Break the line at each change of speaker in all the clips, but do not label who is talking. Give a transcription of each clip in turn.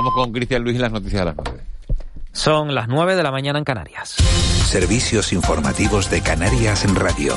Vamos con Cristian Luis y las noticias de las 9.
Son las 9 de la mañana en Canarias.
Servicios informativos de Canarias en Radio.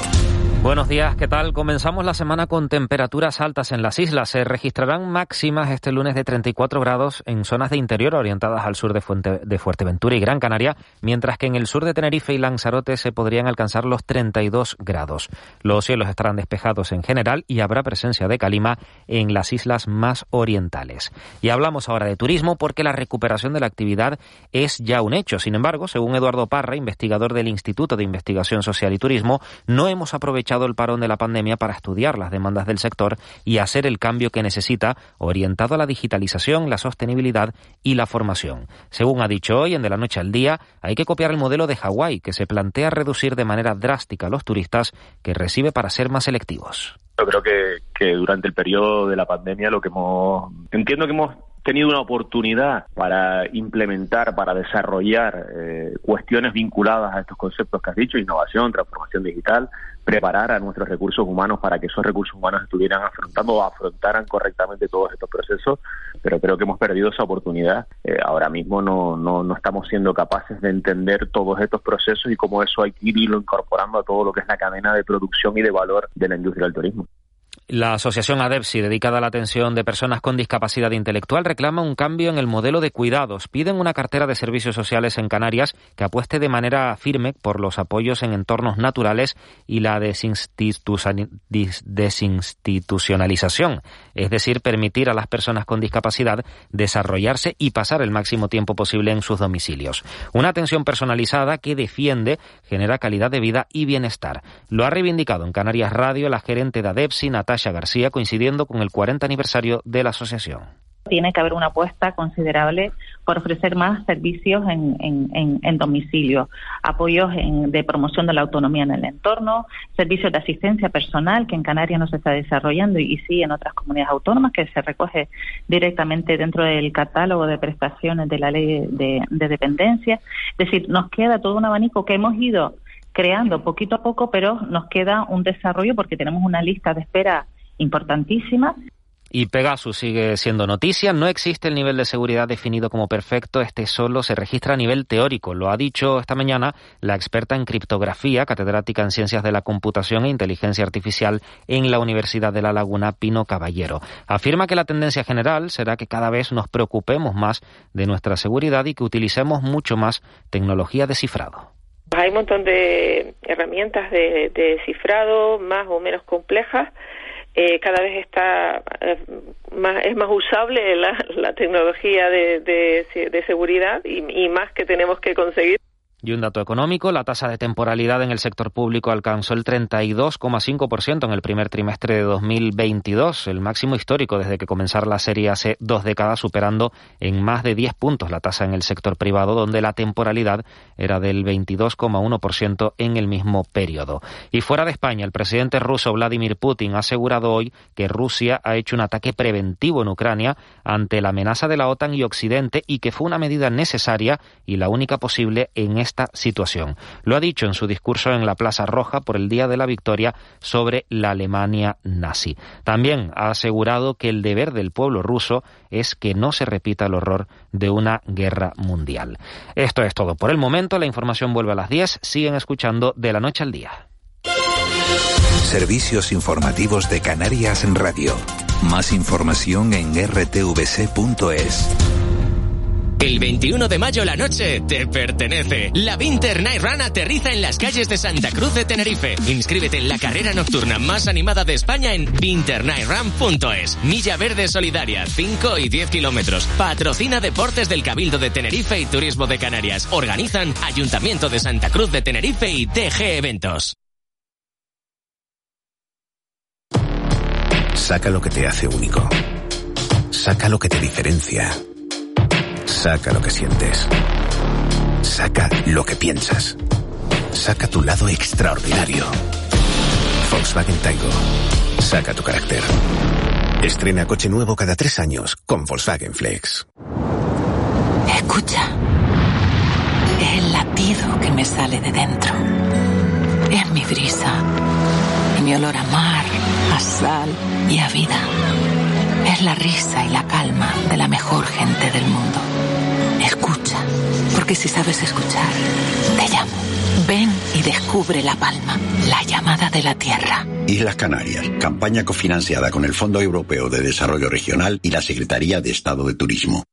Buenos días, ¿qué tal? Comenzamos la semana con temperaturas altas en las islas. Se registrarán máximas este lunes de 34 grados en zonas de interior orientadas al sur de, Fuente, de Fuerteventura y Gran Canaria, mientras que en el sur de Tenerife y Lanzarote se podrían alcanzar los 32 grados. Los cielos estarán despejados en general y habrá presencia de calima en las islas más orientales. Y hablamos ahora de turismo porque la recuperación de la actividad es ya un hecho. Sin embargo, según Eduardo Parra, investigador del Instituto de Investigación Social y Turismo, no hemos aprovechado el parón de la pandemia para estudiar las demandas del sector y hacer el cambio que necesita, orientado a la digitalización, la sostenibilidad y la formación. Según ha dicho hoy, en De la Noche al Día, hay que copiar el modelo de Hawái, que se plantea reducir de manera drástica a los turistas que recibe para ser más selectivos.
Yo creo que, que durante el periodo de la pandemia lo que hemos... Entiendo que hemos tenido una oportunidad para implementar, para desarrollar eh, cuestiones vinculadas a estos conceptos que has dicho, innovación, transformación digital, preparar a nuestros recursos humanos para que esos recursos humanos estuvieran afrontando o afrontaran correctamente todos estos procesos, pero creo que hemos perdido esa oportunidad. Eh, ahora mismo no, no, no estamos siendo capaces de entender todos estos procesos y cómo eso hay que irlo incorporando a todo lo que es la cadena de producción y de valor de la industria del turismo.
La asociación ADEPSI, dedicada a la atención de personas con discapacidad intelectual, reclama un cambio en el modelo de cuidados. Piden una cartera de servicios sociales en Canarias que apueste de manera firme por los apoyos en entornos naturales y la desinstitucionalización, es decir, permitir a las personas con discapacidad desarrollarse y pasar el máximo tiempo posible en sus domicilios. Una atención personalizada que defiende, genera calidad de vida y bienestar. Lo ha reivindicado en Canarias Radio la gerente de ADEPSI, Natasha García, coincidiendo con el 40 aniversario de la asociación.
Tiene que haber una apuesta considerable por ofrecer más servicios en, en, en domicilio, apoyos de promoción de la autonomía en el entorno, servicios de asistencia personal que en Canarias no se está desarrollando y, y sí en otras comunidades autónomas que se recoge directamente dentro del catálogo de prestaciones de la ley de, de dependencia. Es decir, nos queda todo un abanico que hemos ido creando poquito a poco, pero nos queda un desarrollo porque tenemos una lista de espera importantísima.
Y Pegasus sigue siendo noticia. No existe el nivel de seguridad definido como perfecto. Este solo se registra a nivel teórico. Lo ha dicho esta mañana la experta en criptografía, catedrática en ciencias de la computación e inteligencia artificial en la Universidad de La Laguna, Pino Caballero. Afirma que la tendencia general será que cada vez nos preocupemos más de nuestra seguridad y que utilicemos mucho más tecnología de cifrado.
Hay un montón de herramientas de, de cifrado más o menos complejas. Eh, cada vez está eh, más, es más usable la, la tecnología de, de, seguridad y más que tenemos que conseguir.
Y un dato económico, la tasa de temporalidad en el sector público alcanzó el 32,5% en el primer trimestre de 2022, el máximo histórico desde que comenzara la serie hace dos décadas, superando en más de 10 puntos la tasa en el sector privado, donde la temporalidad era del 22,1% en el mismo periodo. Y fuera de España, el presidente ruso Vladimir Putin ha asegurado hoy que Rusia ha hecho un ataque preventivo en Ucrania ante la amenaza de la OTAN y Occidente y que fue una medida necesaria y la única posible en este esta situación. Lo ha dicho en su discurso en la Plaza Roja por el Día de la Victoria sobre la Alemania nazi. También ha asegurado que el deber del pueblo ruso es que no se repita el horror de una guerra mundial. Esto es todo por el momento. La información vuelve a las 10. Siguen escuchando de la noche al día.
Servicios informativos de Canarias en Radio. Más información en rtvc.es.
El 21 de mayo la noche te pertenece. La Winter Night Run aterriza en las calles de Santa Cruz de Tenerife. Inscríbete en la carrera nocturna más animada de España en winternightrun.es. Milla Verde Solidaria, 5 y 10 kilómetros. Patrocina Deportes del Cabildo de Tenerife y Turismo de Canarias. Organizan Ayuntamiento de Santa Cruz de Tenerife y TG Eventos.
Saca lo que te hace único. Saca lo que te diferencia. Saca lo que sientes. Saca lo que piensas. Saca tu lado extraordinario. Volkswagen Taigo. Saca tu carácter. Estrena coche nuevo cada tres años con Volkswagen Flex.
Escucha. Es el latido que me sale de dentro. Es mi brisa. Mi olor a mar, a sal y a vida. Es la risa y la calma de la mejor gente del mundo. Escucha, porque si sabes escuchar, te llamo. Ven y descubre La Palma, la llamada de la tierra.
Islas Canarias, campaña cofinanciada con el Fondo Europeo de Desarrollo Regional y la Secretaría de Estado de Turismo.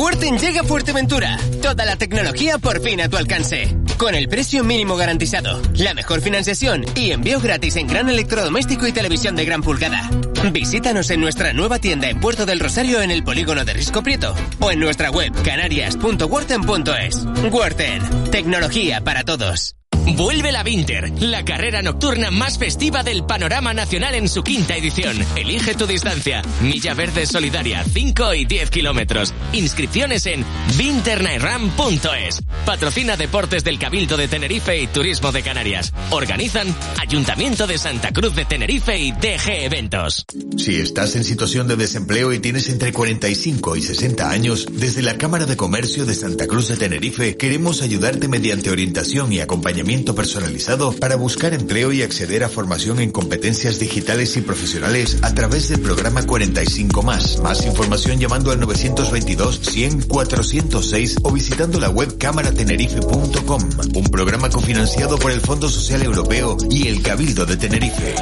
Worten llega Fuerteventura. Toda la tecnología por fin a tu alcance. Con el precio mínimo garantizado, la mejor financiación y envío gratis en gran electrodoméstico y televisión de gran pulgada. Visítanos en nuestra nueva tienda en Puerto del Rosario en el polígono de Risco Prieto o en nuestra web canarias.worten.es. Worten, tecnología para todos.
Vuelve la Winter, la carrera nocturna más festiva del panorama nacional en su quinta edición. Elige tu distancia. Milla Verde Solidaria, 5 y 10 kilómetros. Inscripciones en winternightrun.es. Patrocina Deportes del Cabildo de Tenerife y Turismo de Canarias. Organizan Ayuntamiento de Santa Cruz de Tenerife y DG Eventos.
Si estás en situación de desempleo y tienes entre 45 y 60 años, desde la Cámara de Comercio de Santa Cruz de Tenerife queremos ayudarte mediante orientación y acompañamiento personalizado para buscar empleo y acceder a formación en competencias digitales y profesionales a través del programa 45 más. Más información llamando al 922 100 406 o visitando la web cámaratenerife.com. Un programa cofinanciado por el Fondo Social Europeo y el Cabildo de Tenerife.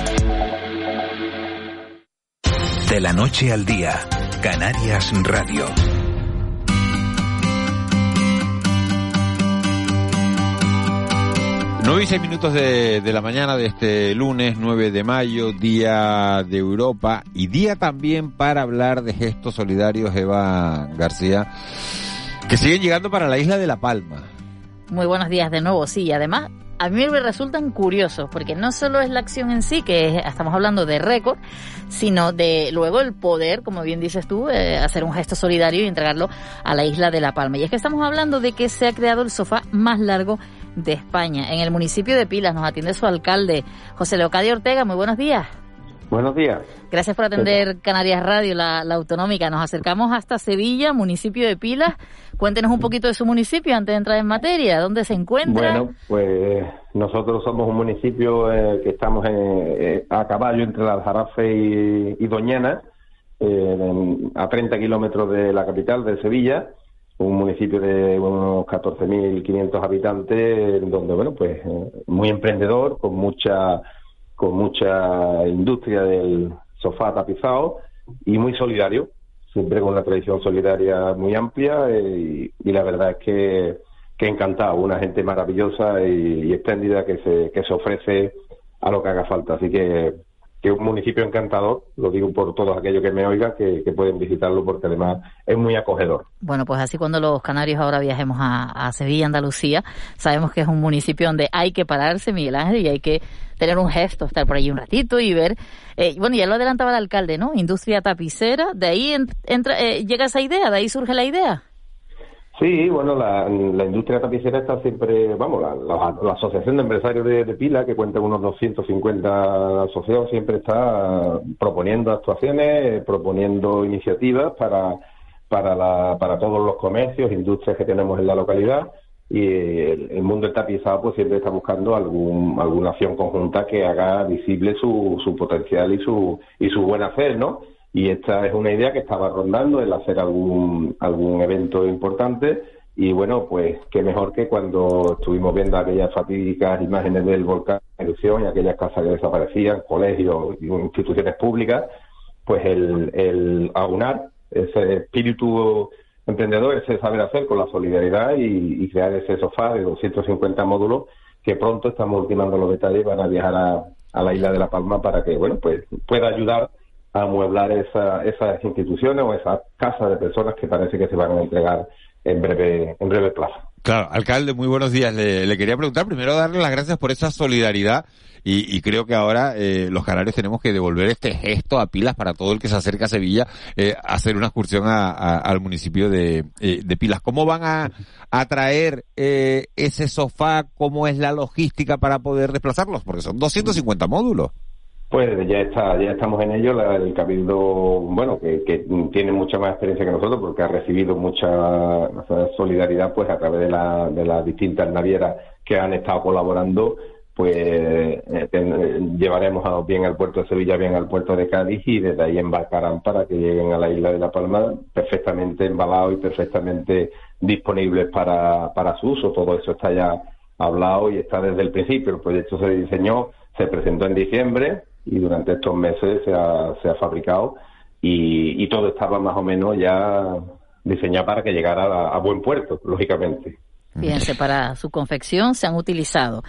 De la noche al día, Canarias Radio.
9 y 6 minutos de, de, la mañana de este lunes 9 de mayo, Día de Europa y día también para hablar de gestos solidarios, Eva García, que siguen llegando para la isla de La Palma.
Muy buenos días de nuevo, sí, y además a mí me resultan curiosos, porque no solo es la acción en sí, que estamos hablando de récord, sino de luego el poder, como bien dices tú, eh, hacer un gesto solidario y entregarlo a la isla de La Palma. Y es que estamos hablando de que se ha creado el sofá más largo de España. En el municipio de Pilas nos atiende su alcalde, José Leocadio Ortega. Muy buenos días.
Buenos días.
Gracias por atender Canarias Radio, la, la, autonómica. Nos acercamos hasta Sevilla, municipio de Pilas. Cuéntenos un poquito de su municipio antes de entrar en materia. ¿Dónde se encuentra?
Bueno, pues nosotros somos un municipio eh, que estamos en, eh, a caballo entre la Aljarafe y, y Doñana, eh, a 30 kilómetros de la capital, de Sevilla un municipio de unos 14.500 habitantes, donde, bueno, pues muy emprendedor, con mucha, con mucha industria del sofá tapizado y muy solidario, siempre con una tradición solidaria muy amplia y, y la verdad es que, que encantado, una gente maravillosa y, y espléndida que se, que se ofrece a lo que haga falta. Así que que es un municipio encantador, lo digo por todos aquellos que me oigan, que, pueden visitarlo porque además es muy acogedor.
Bueno, pues así cuando los canarios ahora viajemos a, a, Sevilla, Andalucía, sabemos que es un municipio donde hay que pararse, Miguel Ángel, y hay que tener un gesto, estar por ahí un ratito y ver, eh, bueno, ya lo adelantaba el alcalde, ¿no? Industria tapicera, de ahí entra, eh, llega esa idea, de ahí surge la idea.
Sí, bueno, la, la, industria tapicera está siempre, vamos, la, la, la Asociación de Empresarios de, Pila, que cuenta unos 250 asociados, siempre está proponiendo actuaciones, proponiendo iniciativas para, para, la, para todos los comercios, industrias que tenemos en la localidad. Y el, el mundo del tapizado pues siempre está buscando algún, alguna acción conjunta que haga visible su, su potencial y su, y su buen hacer, ¿no? Y esta es una idea que estaba rondando el hacer algún algún evento importante. Y bueno pues qué mejor que cuando estuvimos viendo aquellas fatídicas imágenes del volcán de erupción y aquellas casas que desaparecían colegios y instituciones públicas pues el, el aunar ese espíritu emprendedor ese saber hacer con la solidaridad y, crear ese sofá de 250 módulos que pronto estamos ultimando los detalles van a viajar a, a la isla de La Palma para que, bueno, pues pueda ayudar amueblar esa, esas instituciones o esas casas de personas que parece que se van a entregar en breve, en breve plazo.
Claro, alcalde, muy buenos días. Le, quería preguntar, primero darle las gracias por esa solidaridad y, creo que ahora eh, los canarios tenemos que devolver este gesto a pilas para todo el que se acerca a Sevilla, eh, hacer una excursión al municipio de, eh, de, Pilas. ¿Cómo van a, a traer eh, ese sofá? ¿Cómo es la logística para poder desplazarlos? Porque son 250 módulos.
Pues ya está, ya estamos en ello. el cabildo, bueno, que, tiene mucha más experiencia que nosotros, porque ha recibido mucha solidaridad, pues a través de, la, de las distintas navieras que han estado colaborando, pues eh, llevaremos a, bien al puerto de Sevilla, bien al puerto de Cádiz y desde ahí embarcarán para que lleguen a la isla de La Palma perfectamente embalados y perfectamente disponibles para, para su uso. Todo eso está ya hablado y está desde el principio. El proyecto se diseñó, se presentó en diciembre, y durante estos meses se ha, se ha fabricado y, todo estaba más o menos ya diseñado para que llegara a, buen puerto, lógicamente.
Fíjense, para su confección se han utilizado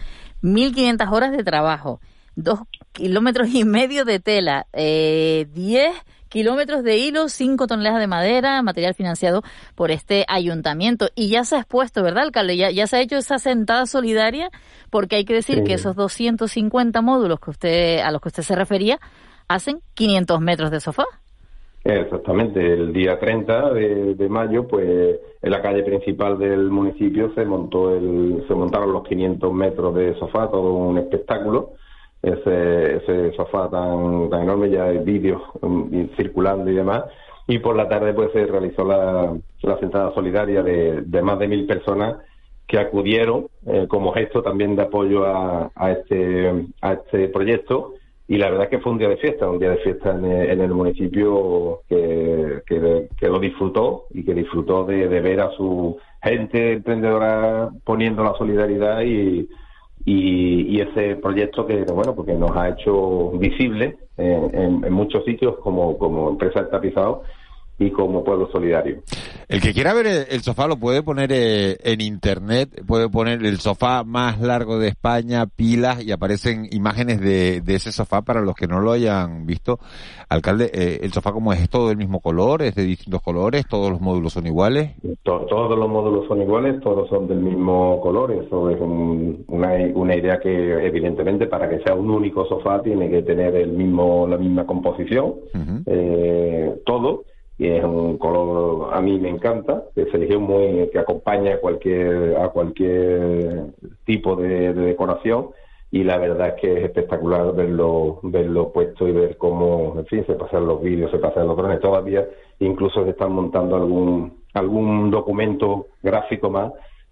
1.500 horas de trabajo, dos kilómetros y medio de tela, eh, 10 kilómetros de hilo, 5 toneladas de madera, material financiado por este ayuntamiento. Y ya se ha expuesto, ¿verdad, alcalde? Ya, ya se ha hecho esa sentada solidaria, porque hay que decir que esos 250 módulos que usted, a los que usted se refería hacen 500 metros de sofá.
Exactamente, el día 30 de, de, mayo, pues en la calle principal del municipio se montó el, se montaron los 500 metros de sofá, todo un espectáculo ese, ese sofá tan, tan enorme, ya hay vídeos um, circulando y demás. Y por la tarde pues se realizó la, la sentada solidaria de, de más de mil personas que acudieron eh, como gesto también de apoyo a, a, este, a este proyecto. Y la verdad es que fue un día de fiesta, un día de fiesta en el, municipio que, que, lo disfrutó y que disfrutó de, de ver a su gente emprendedora poniendo la solidaridad y, y, ese proyecto que bueno porque nos ha hecho visible en, en, muchos sitios como, como empresa de tapizado y como pueblo solidario.
El que quiera ver el sofá lo puede poner eh, en internet, puede poner el sofá más largo de España, pilas y aparecen imágenes de, de ese sofá para los que no lo hayan visto. Alcalde, eh, ¿el sofá como es? ¿Es todo del mismo color? ¿Es de distintos colores? ¿Todos los módulos son iguales?
todos los módulos son iguales, todos son del mismo color. Eso es una, una idea que evidentemente para que sea un único sofá tiene que tener el mismo la misma composición, eh, todo y es un color a mí me encanta que se eligió muy que acompaña a cualquier a cualquier tipo de, decoración y la verdad es que es espectacular verlo verlo puesto y ver cómo en fin se pasan los vídeos se pasan los drones. Todavía incluso se están montando algún algún documento gráfico más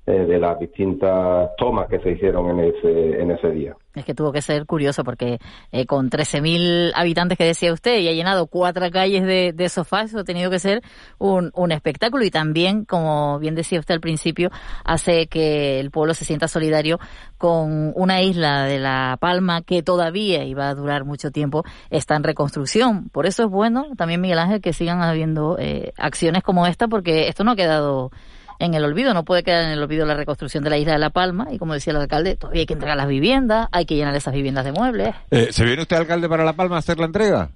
eh, de las distintas tomas que se hicieron en ese, en ese día.
Es que tuvo que ser curioso porque eh, con 13.000 habitantes que decía usted y ha llenado cuatro calles de, de sofás, eso ha tenido que ser un, un espectáculo y también, como bien decía usted al principio, hace que el pueblo se sienta solidario con una isla de La Palma que todavía iba a durar mucho tiempo, está en reconstrucción. Por eso es bueno también, Miguel Ángel, que sigan habiendo eh, acciones como esta porque esto no ha quedado en el olvido, no puede quedar en el olvido la reconstrucción de la isla de La Palma y como decía el alcalde, todavía hay que entregar las viviendas, hay que llenar esas viviendas de muebles.
Eh, ¿Se viene usted alcalde para La Palma a hacer la entrega?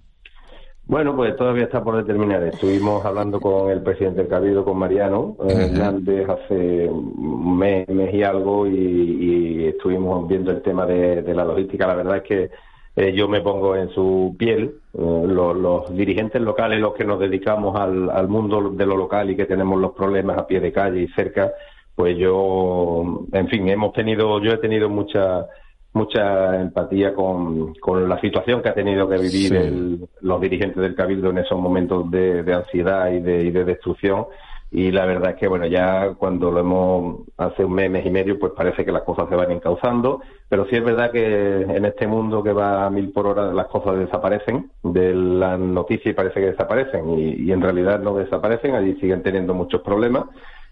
Bueno, pues todavía está por determinar. Estuvimos hablando con el presidente del Cabildo, con Mariano Hernández, hace un mes, y algo, y, estuvimos viendo el tema de, de la logística. La verdad es que eh, yo me pongo en su piel, eh, los, dirigentes locales, los que nos dedicamos al, al, mundo de lo local y que tenemos los problemas a pie de calle y cerca, pues yo, en fin, hemos tenido, yo he tenido mucha mucha empatía con, con la situación que ha tenido que vivir los dirigentes del Cabildo en esos momentos de, de ansiedad y de, y de destrucción y la verdad es que bueno ya cuando lo hemos hace un mes, y medio pues parece que las cosas se van encauzando. Pero sí es verdad que en este mundo que va a mil por hora las cosas desaparecen de las noticias parece que desaparecen. Y, en realidad no desaparecen allí siguen teniendo muchos problemas.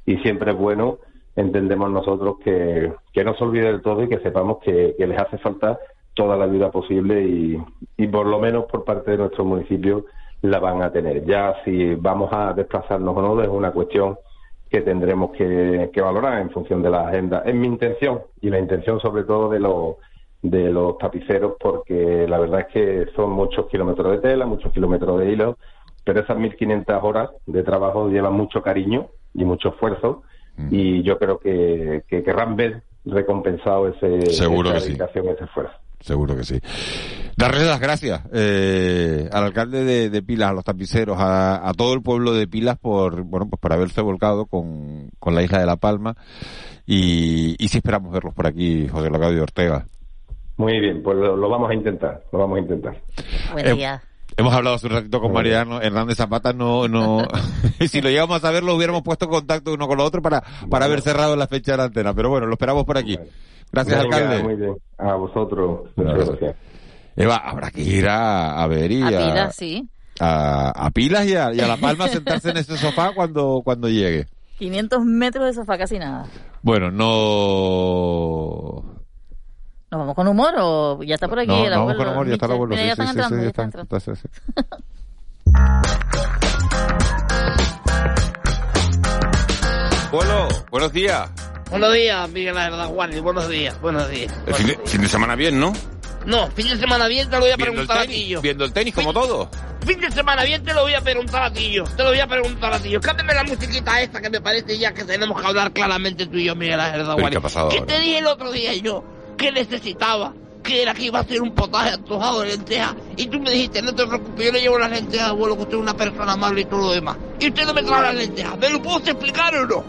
Y siempre es bueno entendemos nosotros que, que no se olvide del todo y que sepamos que, que les hace falta toda la ayuda posible y, y por lo menos por parte de nuestro municipio la van a tener. Ya si vamos a desplazarnos o no es una cuestión que tendremos que, valorar en función de la agenda. Es mi intención y la intención sobre todo de los de los tapiceros porque la verdad es que son muchos kilómetros de tela, muchos kilómetros de hilo, pero esas 1.500 horas de trabajo llevan mucho cariño y mucho esfuerzo y yo creo que, que querrán ver recompensado ese,
Seguro
esa
que sí.
dedicación, ese esfuerzo.
Seguro que sí. Darles las gracias eh, al alcalde de, de Pilas, a los tapiceros, a, a todo el pueblo de Pilas por bueno pues por haberse volcado con, con la isla de La Palma y, y sí esperamos verlos por aquí, José Locadio Ortega.
Muy bien, pues lo, lo vamos a intentar, lo vamos a intentar.
Buen
Eh. Hemos hablado hace un ratito con Mariano Hernández Zapata, no, no, si lo llegamos a saber lo hubiéramos puesto en contacto uno con lo otro para, para haber cerrado la fecha de la antena, pero bueno, lo esperamos por aquí. Gracias,
Venga,
alcalde.
Muy bien, a vosotros. Muchas
Gracias.
gracias.
Eva, habrá que ir a, a ver y
A
a,
pilas, sí.
a, a Pilas y a, y a La Palma a sentarse en ese sofá cuando, cuando llegue.
500 metros de sofá, casi nada.
Bueno, no...
¿Nos vamos con humor o ya está por aquí
no,
el
no, vamos
abuelo?
con amor, ya está el abuelo. Sí,
ya
sí,
están
sí,
entrando,
sí,
ya
está-
están entrando.
está-. Abuelo, buenos días.
Buenos días, Miguel Ángel Juan, buenos días, buenos días.
El fin de, fin de semana bien, ¿no?
No, fin de semana bien te lo voy a
Viendo el
preguntar a ti
tenis,
yo.
viendo el tenis como todo.
Fin de semana bien te lo voy a preguntar a ti yo. Te lo voy a preguntar a ti yo. Cámbiame la musiquita esta que me parece ya que tenemos que hablar claramente tú y yo, Miguel Ángel
¿Pero qué ha pasado
¿Qué
ahora?
te dije el otro día yo? Que necesitaba. Que era que iba a hacer un potaje antojado de lentejas. Y tú me dijiste, no te preocupes, yo le llevo las lentejas, abuelo, que usted es una persona amable y todo lo demás. Y usted no me trae las lentejas. ¿Me lo puedo explicar o no?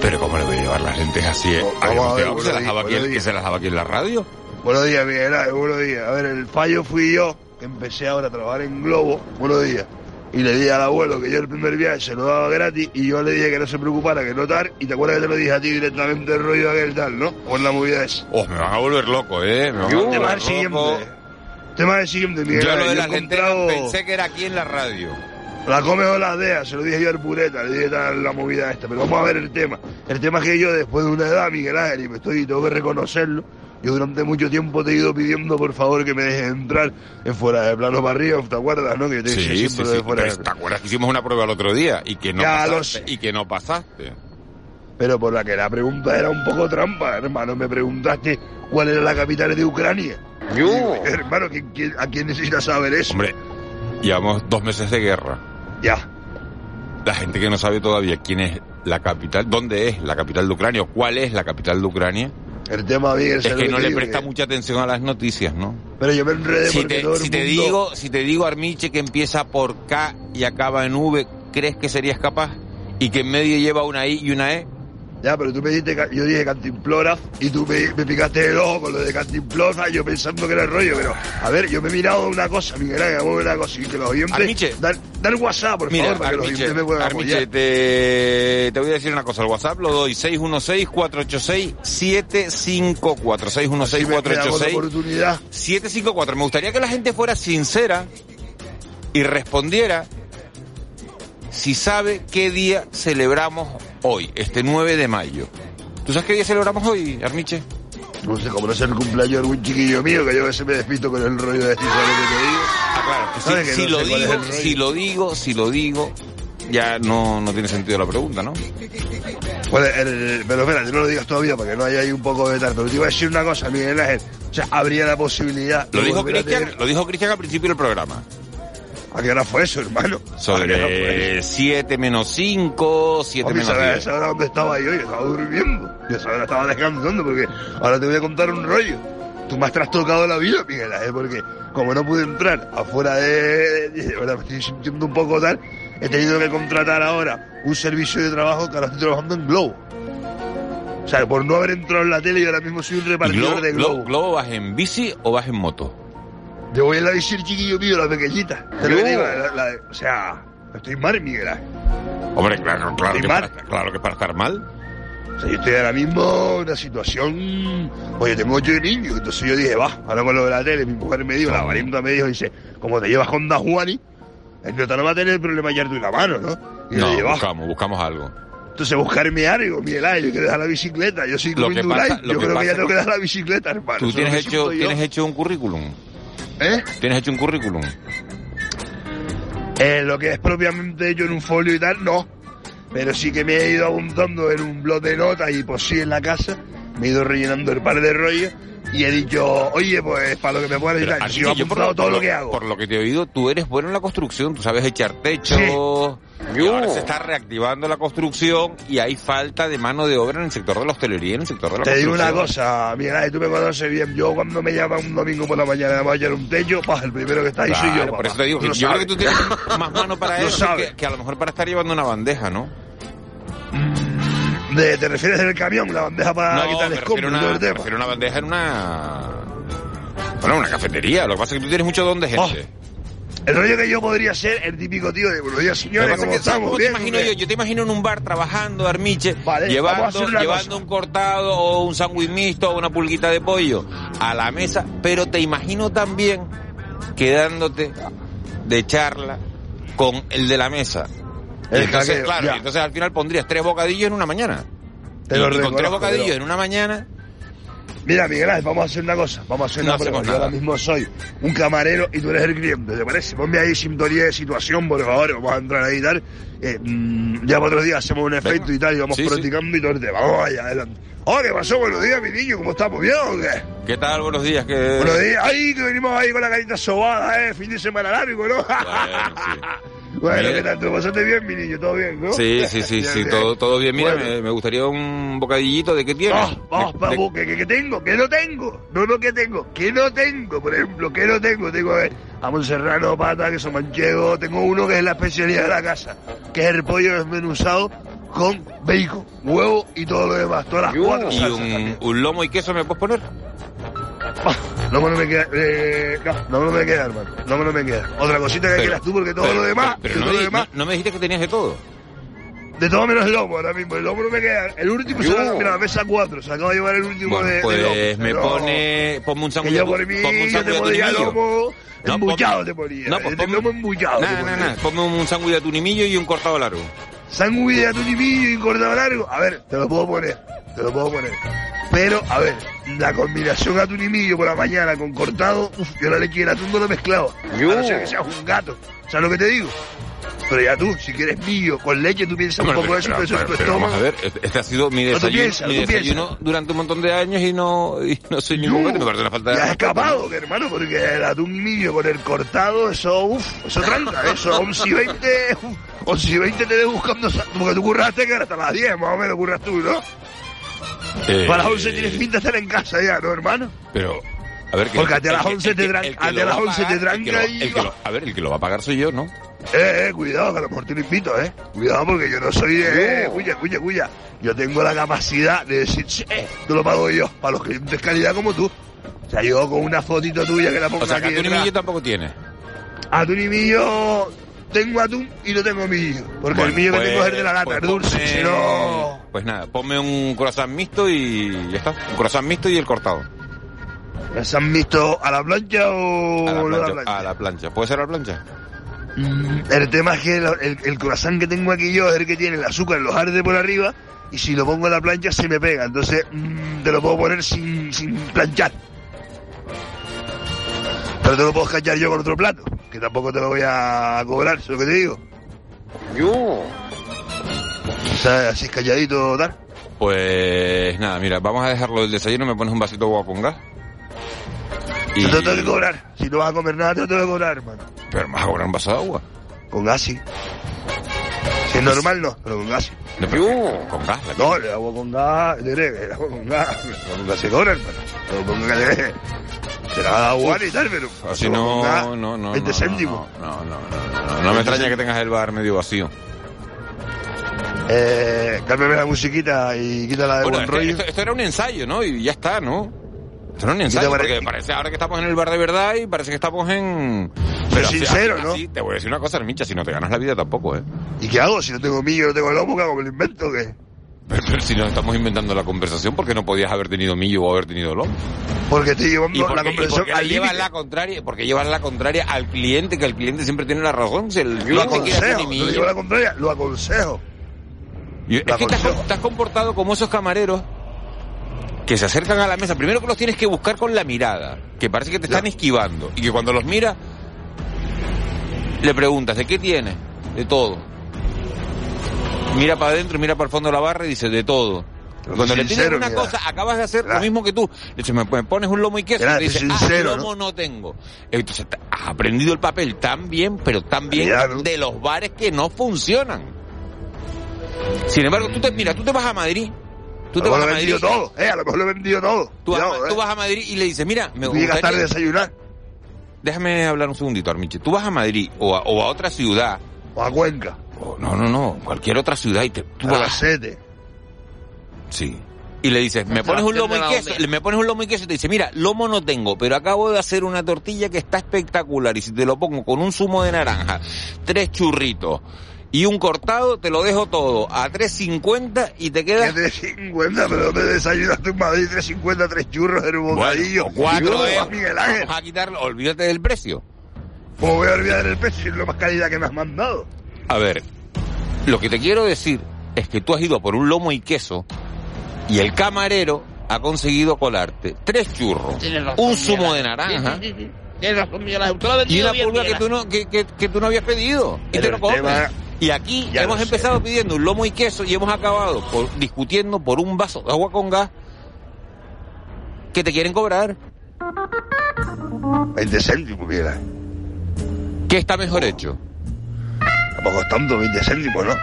Pero ¿cómo le voy a llevar las lentejas así?
vamos a ver,
que, se
buenos
las
días,
daba aquí,
buenos
que
días.
se las daba aquí en la radio.
Buenos días, Miguel Ángel, buenos días. A ver, el fallo fui yo, que empecé ahora a trabajar en Globo. Buenos días. Y le dije al abuelo que yo el primer viaje se lo daba gratis y yo le dije que no se preocupara, que no tal. Y te acuerdas que te lo dije a ti directamente el rollo aquel tal, ¿no? O en la movida esa.
Oh, me van a volver loco, ¿eh? Me van a
tema del siguiente. Tema del siguiente, Miguel
Yo lo de las
comprado-
pensé que era aquí en la radio.
La come o la dea, se lo dije yo al pureta, le dije tal la movida esta, pero vamos a ver el tema. El tema es que yo después de una edad, Miguel Ángel, y me estoy, tengo que reconocerlo, yo durante mucho tiempo te he ido pidiendo por favor que me dejes entrar en fuera de plano para arriba, ¿te acuerdas, no? Que yo te
Sí, sí,
siempre
sí.
de fuera de
¿Te acuerdas que hicimos una prueba el otro día y que no
Ya
pasaste? Y que no pasaste.
Pero por la que la pregunta era un poco trampa, hermano, me preguntaste cuál era la capital de Ucrania.
Yo.
Hermano, ¿quién- quién- ¿a quién necesita saber eso?
Hombre, llevamos dos meses de guerra.
Ya.
La gente que no sabe todavía quién es la capital, dónde es la capital de Ucrania o cuál es la capital de Ucrania,
El tema, Miguel,
es
¿sabes
que no le presta mucha atención a las noticias, ¿no?
Pero yo me enredé
Si
porque
te,
todo el
si te
mundo-
digo, si te digo Armiche que empieza por K y acaba en V, ¿crees que serías capaz? Y que en medio lleva una I y una E.
Ya, pero tú me dijiste, yo dije Cantimplora y tú me, me picaste el ojo con lo de Cantimplora, yo pensando que era el rollo, pero a ver, yo me he mirado una cosa, Miguel Ángel, ver una cosa, y que los oyentes...
Armiche.
Dan, dan WhatsApp, por
Mira,
favor, para que los
Armiche,
me puedan
Armiche, te, te voy a decir una cosa. El WhatsApp lo doy 616-486-754.
Así me queda otra
616-486-754.
oportunidad.
Me gustaría que la gente fuera sincera y respondiera si sabe qué día celebramos hoy, este 9 de mayo. ¿Tú sabes qué día celebramos hoy, Armiche?
No sé, como no es el cumpleaños de algún chiquillo mío, que yo a veces me despisto con el rollo de decir, ¿sabes lo que te digo?
Ah, claro. que
¿Sabes
Si, si
no
lo digo, si lo digo, si lo digo, ya no, no tiene sentido la pregunta, ¿no?
Bueno, el- el- pero espérate, no lo digas todavía para que no haya ahí un poco de. Pero te iba a decir una cosa, Miguel Ángel. O sea, habría la posibilidad.
Lo
de
dijo
a
Cristian,
tener-
lo dijo Cristian al principio del programa.
¿A qué hora fue eso, hermano? ¿A qué hora fue
Sobre
eso?
7 menos 5, 7
Hombre,
menos
¿sabes
10.
¿sabes dónde estaba yo? Yo estaba durmiendo. Yo esa hora estaba descansando porque ahora te voy a contar un rollo. Tú me has trastocado la vida, Miguel Ángel, porque como no pude entrar afuera de... Ahora me estoy sintiendo un poco tal. He tenido que contratar ahora un servicio de trabajo que ahora estoy trabajando en Globo. O sea, por no haber entrado en la tele, yo ahora mismo soy un
¿Y
repartidor
Globo,
de Globo.
Globo- Globo vas en bici o vas en moto?
Yo voy en la el chiquillo mío, la pequeñita. Te lo
Yo.
digo, la- la- o sea, estoy mal, Miguel Ángel.
Hombre, claro, claro,
Estoy
que
mal.
para, claro que para estar mal.
O sea, yo estoy ahora mismo en una situación. Oye, tengo ocho niños. Entonces yo dije, va, ahora con lo de la tele, mi mujer me dijo, la varienta me dijo, dice, como te llevas con Da Juani, el nota no va a tener problema de hallarte una mano, ¿no? Y yo
No,
dije, va.
buscamos, buscamos algo.
Entonces buscarme algo, Miguel Ángel, yo quiero dejar la bicicleta, yo soy
Lo que pasa- lo
yo
que
creo que ya
pasa-
tengo que dejar la bicicleta, hermano.
Tú tienes hecho,
yo.
tienes hecho un currículum.
¿Eh?
Tienes hecho un currículum.
Eh, lo que es propiamente hecho en un folio y tal, no. Pero sí que me he ido apuntando en un blog de notas y pues sí en la casa. Me he ido rellenando el par de rollos y he dicho, oye, pues para lo que me
Pero,
necesitar, yo he apuntado todo lo que hago.
Por lo que te he oído, tú eres bueno en la construcción, tú sabes echar techo. Y ahora se está reactivando la construcción y hay falta de mano de obra en el sector de la hostelería y en el sector de la
Te digo una cosa, Ángel, tú me conoces bien. Yo cuando me llaman un domingo por la mañana a echar un techo, pa, el primero que está ahí soy yo.
Claro, por
papá.
eso te digo yo creo que tú tienes más mano para eso que, que a lo mejor para estar llevando una bandeja, ¿no?
De- ¿Te refieres del camión, la bandeja para
no,
quitar el escombro
una,
el
me refiero a una bandeja en una... Bueno, una cafetería. Lo que pasa es que tú tienes mucho don de gente.
El rollo que yo podría ser el típico tío de buenos días, señores, ¿cómo
te imagino yo? Yo te imagino en un bar trabajando, Armiche, llevando, llevando un cortado o un sándwich mixto o una pulguita de pollo a la mesa, pero te imagino también quedándote de charla con el de la mesa.
El
entonces,
jaqueo,
claro, entonces al final pondrías tres bocadillos en una mañana.
Te
y,
lo
y con tres bocadillos
pero-
en una mañana,
Mira, Miguel Ángel, vamos a hacer una cosa. Vamos a hacer
No
una prueba. Yo
nada.
ahora mismo soy un camarero y tú eres el cliente, ¿te parece? Ponme ahí sintonía de situación, por favor. Vamos a entrar ahí y tal. Eh, mm, ya para otros días hacemos un efecto y tal y vamos
Sí, sí.
practicando y todo el tema. Vamos allá, adelante. Oh, ¿qué pasó? Buenos días, mi niño. ¿Cómo estamos? ¿Bien o qué?
¿qué tal? Buenos días. Que...
Buenos días. Ahí que venimos ahí con la carita sobada, ¿eh? Fin de semana largo, ¿no? Bueno,
Bien.
¿qué tal? ¿Te lo pasaste bien, mi niño? ¿Todo bien, no?
Sí, sí, sí, sí, todo, todo bien. Mira,
Bueno.
me, me gustaría un bocadillito de qué tienes. De-
vamos, que, que, que tengo, que no tengo. No, no, que tengo, que no tengo. Por ejemplo, que no tengo. Tengo, a ver, jamón serrano, pata, queso manchego. Tengo uno que es la especialidad de la casa, que es el pollo desmenuzado con bacon, huevo y todo lo demás. Todas las cuatro
y un lomo y queso me puedes poner.
No me, no me queda, eh, no, no me queda, hermano. No me, no me queda. Otra cosita que
Pero-
quieras tú, porque todo
pero-
lo demás,
pero no,
todo lo
me,
demás,
no- me dijiste que tenías de todo.
de todo menos el lomo ahora mismo. El lomo no me queda. El último se lo mira, la mesa 4. Se acaba de llevar el último
Bueno,
de, de
pues
lomo.
me pone, ponme un sándwich
yo
de-
por mí,
ponme un
yo te
de
ponía lomo
No,
te ponía.
no, pues ponme-
lomo
Nada, nada,
ponía.
nada. Ponme un sándwich de atunimillo y un cortado largo.
Sándwich de atún y y cortado largo. A ver, te lo puedo poner. Te lo puedo poner. Pero, a ver, la combinación atún y millo por la mañana con cortado, uf, yo la leche y el atún no lo mezclado. A no ser que seas un gato. ¿Sabes lo que te digo? Pero ya tú, si quieres millo con leche, tú piensas un poco de eso,
pero-
pero eso en tu
pero- pero vamos
estómago.
a ver, este- ha sido mi
No,
desayuno,
piensas,
mi desayuno durante un montón de años y no, y no soy ningún gato, me parece una falta de
Ya has escapado,
¿no?
hermano, porque el atún y millo con el cortado, eso, uff, eso tranca, eso, 11 y 20, uf, 11 y 20 te ves buscando, porque tú curraste que era hasta las 10, más o menos, curras tú, ¿no?
Eh,
Para las 11 tienes pinta de estar en casa ya, ¿no, hermano?
Pero, a ver, que-
Porque a ti a las
el que-
11
el
te
que-
tran-
el que
a ti
lo
a las
va
11 te
pagar, el que
tranca y
el que lo- A ver, el que lo va a pagar soy yo, ¿no?
Eh, eh, cuidado, que a lo mejor te lo invito, eh. Cuidado, porque yo no soy de, eh, cuya, cuya, cuya. Yo tengo la capacidad de decir, sí, eh, te lo pago yo, para los clientes calidad como tú. O sea, yo con una fotito tuya que la pongo
O sea, que
aquí detrás.
millo tampoco tiene.
Atún y millo, tengo atún y no tengo millo. Porque el millo que
pues-
tengo es el de la lata,
pues
el dulce.
ponme-
Si no,
Pues nada, ponme un croissant mixto y ya está. Un croissant mixto y el cortado.
¿se han visto a la plancha o
A la
no a la
plancha.
plancha?
A la plancha. ¿Puede ser a la plancha?
Mm, El tema es que el, el, el croissant que tengo aquí yo es el que tiene el azúcar, los arde por arriba, y si lo pongo en la plancha se me pega. Entonces mm, te lo puedo poner sin, sin planchar. Pero te lo puedo escachar yo con otro plato, que tampoco te lo voy a cobrar, ¿sabes lo que te digo? Yo. O sea, así calladito, tal.
Pues nada, mira, vamos a dejarlo del desayuno, me pones un vasito de agua con gas. Y...
Te lo tengo que cobrar. Si no vas a comer nada, te lo tengo que cobrar, hermano.
Pero me vas a cobrar un vaso de agua.
Con gas, sí. Si es normal, no, pero con gas.
No, pero con gas. la
No, el agua con gas, te el agua con gas, el agua con gas se cobra, hermano. No ponga que te y tal, pero
Así no, no, no.
20
no,
céntimos.
No, no, no, no, no, no me extraña que tengas el bar medio vacío.
Eh, cámbiame la musiquita y quítala de
Bueno,
rollo.
esto- esto era un ensayo, ¿no? Y ya está, ¿no? Esto era un ensayo, porque parece ahora que estamos en el bar de verdad y parece que estamos en... Así-
sincero,
así-
¿no?
así, te voy a decir una cosa, Hermicha, si no te ganas la vida tampoco, ¿eh?
¿Y qué hago? Si no tengo millo, no tengo lomo, ¿qué hago? ¿Me lo invento o qué?
Pero, pero si nos estamos inventando la conversación, porque no podías haber tenido millo o haber tenido lomo?
Porque llevando
¿Y por
la
qué- y por qué
al
llevas la contraria? Porque llevas la contraria al cliente, que el cliente siempre tiene la razón. Si el
Lo
cliente
aconsejo, llevo la contraria, lo aconsejo.
Es que te has, te has comportado como esos camareros que se acercan a la mesa. Primero que los tienes que buscar con la mirada, que parece que te están esquivando. Y que cuando los mira, le preguntas, ¿de qué tiene? De todo. Mira para adentro, mira para el fondo de la barra y dice, de todo. Cuando le
Sincero,
una
mira.
cosa, acabas de hacer lo mismo que tú. Le dices, me pones un lomo y queso.
Mira,
y te dice,
sincero,
ah, lomo no tengo. Entonces, has aprendido el papel tan bien, pero tan bien de los bares que no funcionan. Sin embargo, tú te, mira, tú te vas a Madrid. Tú te vas a
lo
Madrid.
vendido todo, eh, a lo mejor lo he vendido todo.
Tú, vas a- tú
eh.
vas a Madrid y le dices, mira, me
Tú llegas
gustaría-
tarde a desayunar.
Déjame hablar un segundito, Armiche. Tú vas a Madrid o a, o a otra ciudad.
O a Cuenca.
O- no, no, no. Cualquier otra ciudad y te, tú
A
vas.
Albacete.
Sí. Y le dices, me pones un lomo y queso, le- me pones un lomo y queso y te dice, mira, lomo no tengo, pero acabo de hacer una tortilla que está espectacular y si te lo pongo con un zumo de naranja, tres churritos y un cortado, te lo dejo todo a 3.50 y te queda...
3.50, pero ¿dónde desayunaste en Madrid? 3.50, tres churros en un bocadillo.
cuatro euros.
Miguel Ángel.
Vamos a quitarlo, olvídate del precio.
¿Cómo voy a olvidar el precio si es lo más calidad que me has mandado?
A ver, lo que te quiero decir es que tú has ido por un lomo y queso y el camarero ha conseguido colarte tres churros,
razón,
un zumo de naranja
Sí, sí, sí. Razón, ha
y una pulga que tú, no, que, que- que tú no habías pedido y
Pero
te lo
el
comes.
tema-
Y aquí
Ya
hemos
sé.
empezado pidiendo un lomo y queso y hemos acabado por, discutiendo por un vaso de agua con gas que te quieren cobrar.
20 céntimos, Ángel.
¿Qué está mejor hecho?
Tampoco es tanto, 20 céntimos, ¿no?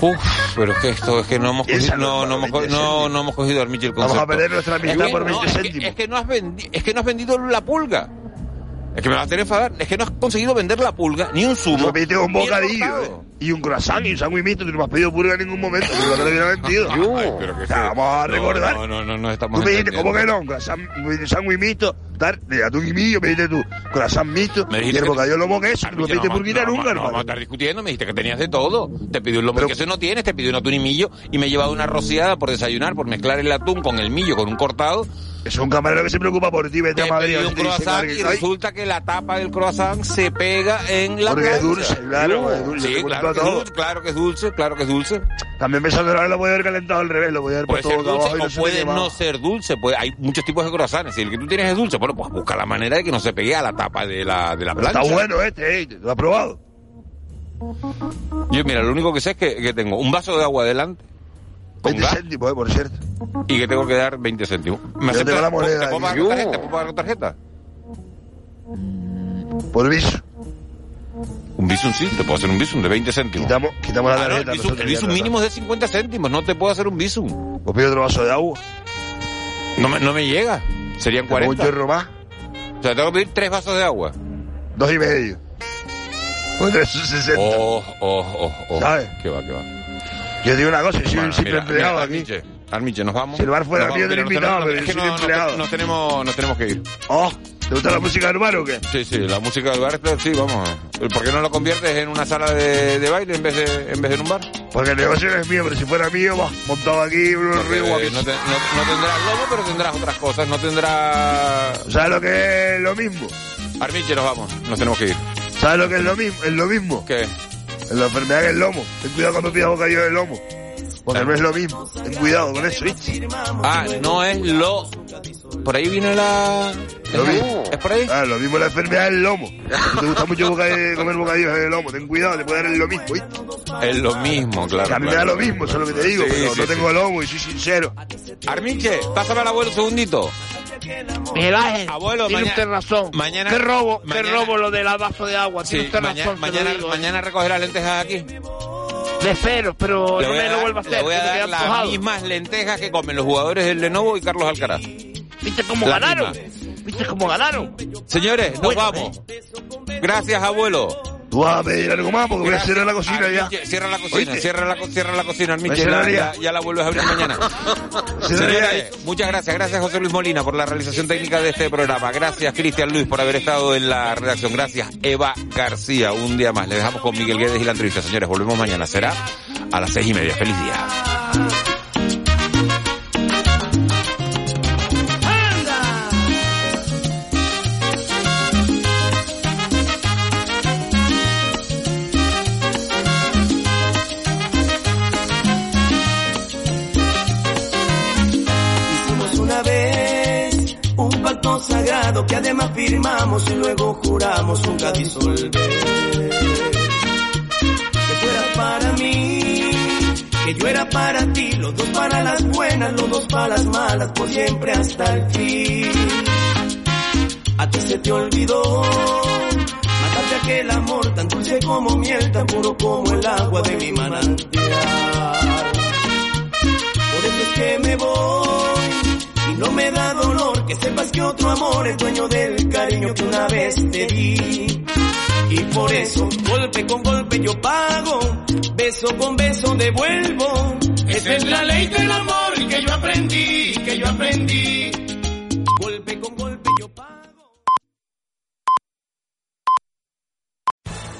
Uf, pero es que esto es que no hemos cogido, no, no, hemos, co-
20
no, no hemos cogido al el
Vamos
concepto.
a perder nuestra amistad
Es que
por
no,
20
es que-
céntimos.
Es que, no has vendi- es que no has vendido la pulga. Es que me vas a tener que enfadar. Es que no has conseguido vender la pulga, ni un zumo.
Me un bocadillo. ¿eh? Y un croissant y un sándwich mixto. Tú no me has pedido purga en ningún momento. No te lo hubiera vendido.
Ay, pero que
O sea,
sí.
vamos a recordar.
No, no, no, no estamos
Tú me dijiste. ¿cómo que no? Un croissant, un sándwich mixto, tal, de atún y millo, me dijiste tú, croissant mixto,
Me
y
dijiste
el
que-
bocadillo lomo queso, no
Armiche,
pediste
no,
purguita
no,
nunca,
no, no, vamos a estar discutiendo, me dijiste que tenías de todo. Te pidió un lomo
Pero-
que eso no tienes, te pidió un atún y millo y me he llevado una rociada por desayunar, por mezclar el atún con el millo, con un cortado.
Es un camarero que se preocupa por ti, vete
Te
a Madrid.
un croissant y
"Ay,
resulta que la tapa del croissant se pega en la
Porque es
plancha.
dulce, claro, es dulce,
Sí, claro que, es dulce, claro que es dulce, claro que es dulce.
También pensando ahora lo voy a haber calentado al revés, lo voy a haber
Puede
puesto
ser
boca abajo
dulce
y no
o
me
puede no ser dulce. Puede, hay muchos tipos de croissants. Si el que tú tienes es dulce, bueno, pues busca la manera de que no se pegue a la tapa de la, de la plancha.
Está bueno este, eh, ¿lo has probado?
Yo, mira, lo único que sé es que, que tengo un vaso de agua delante. Con
20
gas,
céntimos, eh, por cierto.
y que tengo que dar 20 céntimos. ¿Me
Yo tengo la moneda
¿Te puedo pagar con tarjeta? ¿Te puedo pagar con tarjeta?
Por viso.
Un Bizum sí, te puedo hacer un Bizum de 20 céntimos.
Quitamos, quitamos la
Ah, no,
tarjeta.
el
no-
mínimo es de 50 céntimos, no te puedo hacer un Bizum.
Os pido otro vaso de agua.
No me, no me llega, serían
Te pongo un
40.
chorro más.
O sea, tengo que pedir tres vasos de agua.
Dos y medio. Pues 360.
Oh, oh, oh, oh.
¿Sabes?
Que va, que va.
Yo digo una cosa, yo soy un simple empleado aquí.
Armiche, Armiche, nos vamos.
Si el bar fuera mío, te
nos
pero yo soy empleado.
nos tenemos, nos tenemos que ir.
Oh, ¿te gusta la música del bar o qué?
Sí, sí, la música del bar, sí, vamos. ¿Por qué no lo conviertes en una sala de, de baile en vez de, en vez de en un bar?
Porque el negocio no es mío, pero si fuera mío, va, montado aquí, ríos
no, te- no- no tendrás lomo, pero tendrás otras cosas. No tendrás...
¿Sabes lo que es lo mismo?
Armiche, nos vamos. Nos tenemos que ir.
¿Sabes lo que es lo mismo? Es lo mismo.
¿Qué?
En la enfermedad que es el lomo. Ten cuidado cuando pidas bocadillo de lomo. Porque no es lo mismo. Ten cuidado con eso.
Ah, no es lo... Por ahí viene la...
Lo mismo.
¿Es por ahí?
Ah, lo mismo la enfermedad del lomo. Si te gusta mucho bocadillo- comer bocadillos de lomo, ten cuidado, te puede dar lo mismo, ¿viste?
Es lo mismo, claro.
Que a mí me
claro.
da lo mismo, eso es lo que te digo,
Sí,
pero
sí,
no
sí.
tengo lomo y soy sincero.
Armiche, pásame al abuelo un segundito.
Miguel Ángel,
Abuelo,
tiene usted razón.
mañana-
Qué robo,
mañana-
qué robo lo del vaso de agua.
Sí,
Tiene usted
mañana,
razón.
mañana,
¿eh?
mañana recogerás lentejas aquí.
Le espero, pero
Le
no
voy a
me lo a hacer.
le voy a dar las mismas lentejas que comen los jugadores del Lenovo y Carlos Alcaraz.
¿Viste cómo ganaron?
mismas.
¿Viste cómo ganaron?
Señores, nos
Bueno,
vamos. Gracias, abuelo.
Tú vas a pedir algo más porque voy a cerrar la cocina ya.
Cierra la cocina,
¿Oíste?
cierra la, cierra la cocina.
Me
Ya, ya- ya la vuelves a abrir mañana. Señores, muchas gracias. Gracias, José Luis Molina, por la realización técnica de este programa. Gracias, Cristian Luis, por haber estado en la redacción. Gracias, Eva García. Un día más. Le dejamos con Miguel Guedes y la entrevista. Señores, volvemos mañana. Será a las seis y media. Feliz día.
Firmamos y luego juramos nunca disolver. Que tú eras para mí que yo era para ti, los dos para las buenas, los dos para las malas, por siempre hasta el fin. A ti se te olvidó matarte aquel amor tan dulce como miel, tan puro como el agua de mi manantial. Por eso es que me voy no me da dolor que sepas que otro amor es dueño del cariño que una vez te di. Y por eso, golpe con golpe yo pago, beso con beso devuelvo.
Esa es la ley del amor que yo aprendí, que yo aprendí.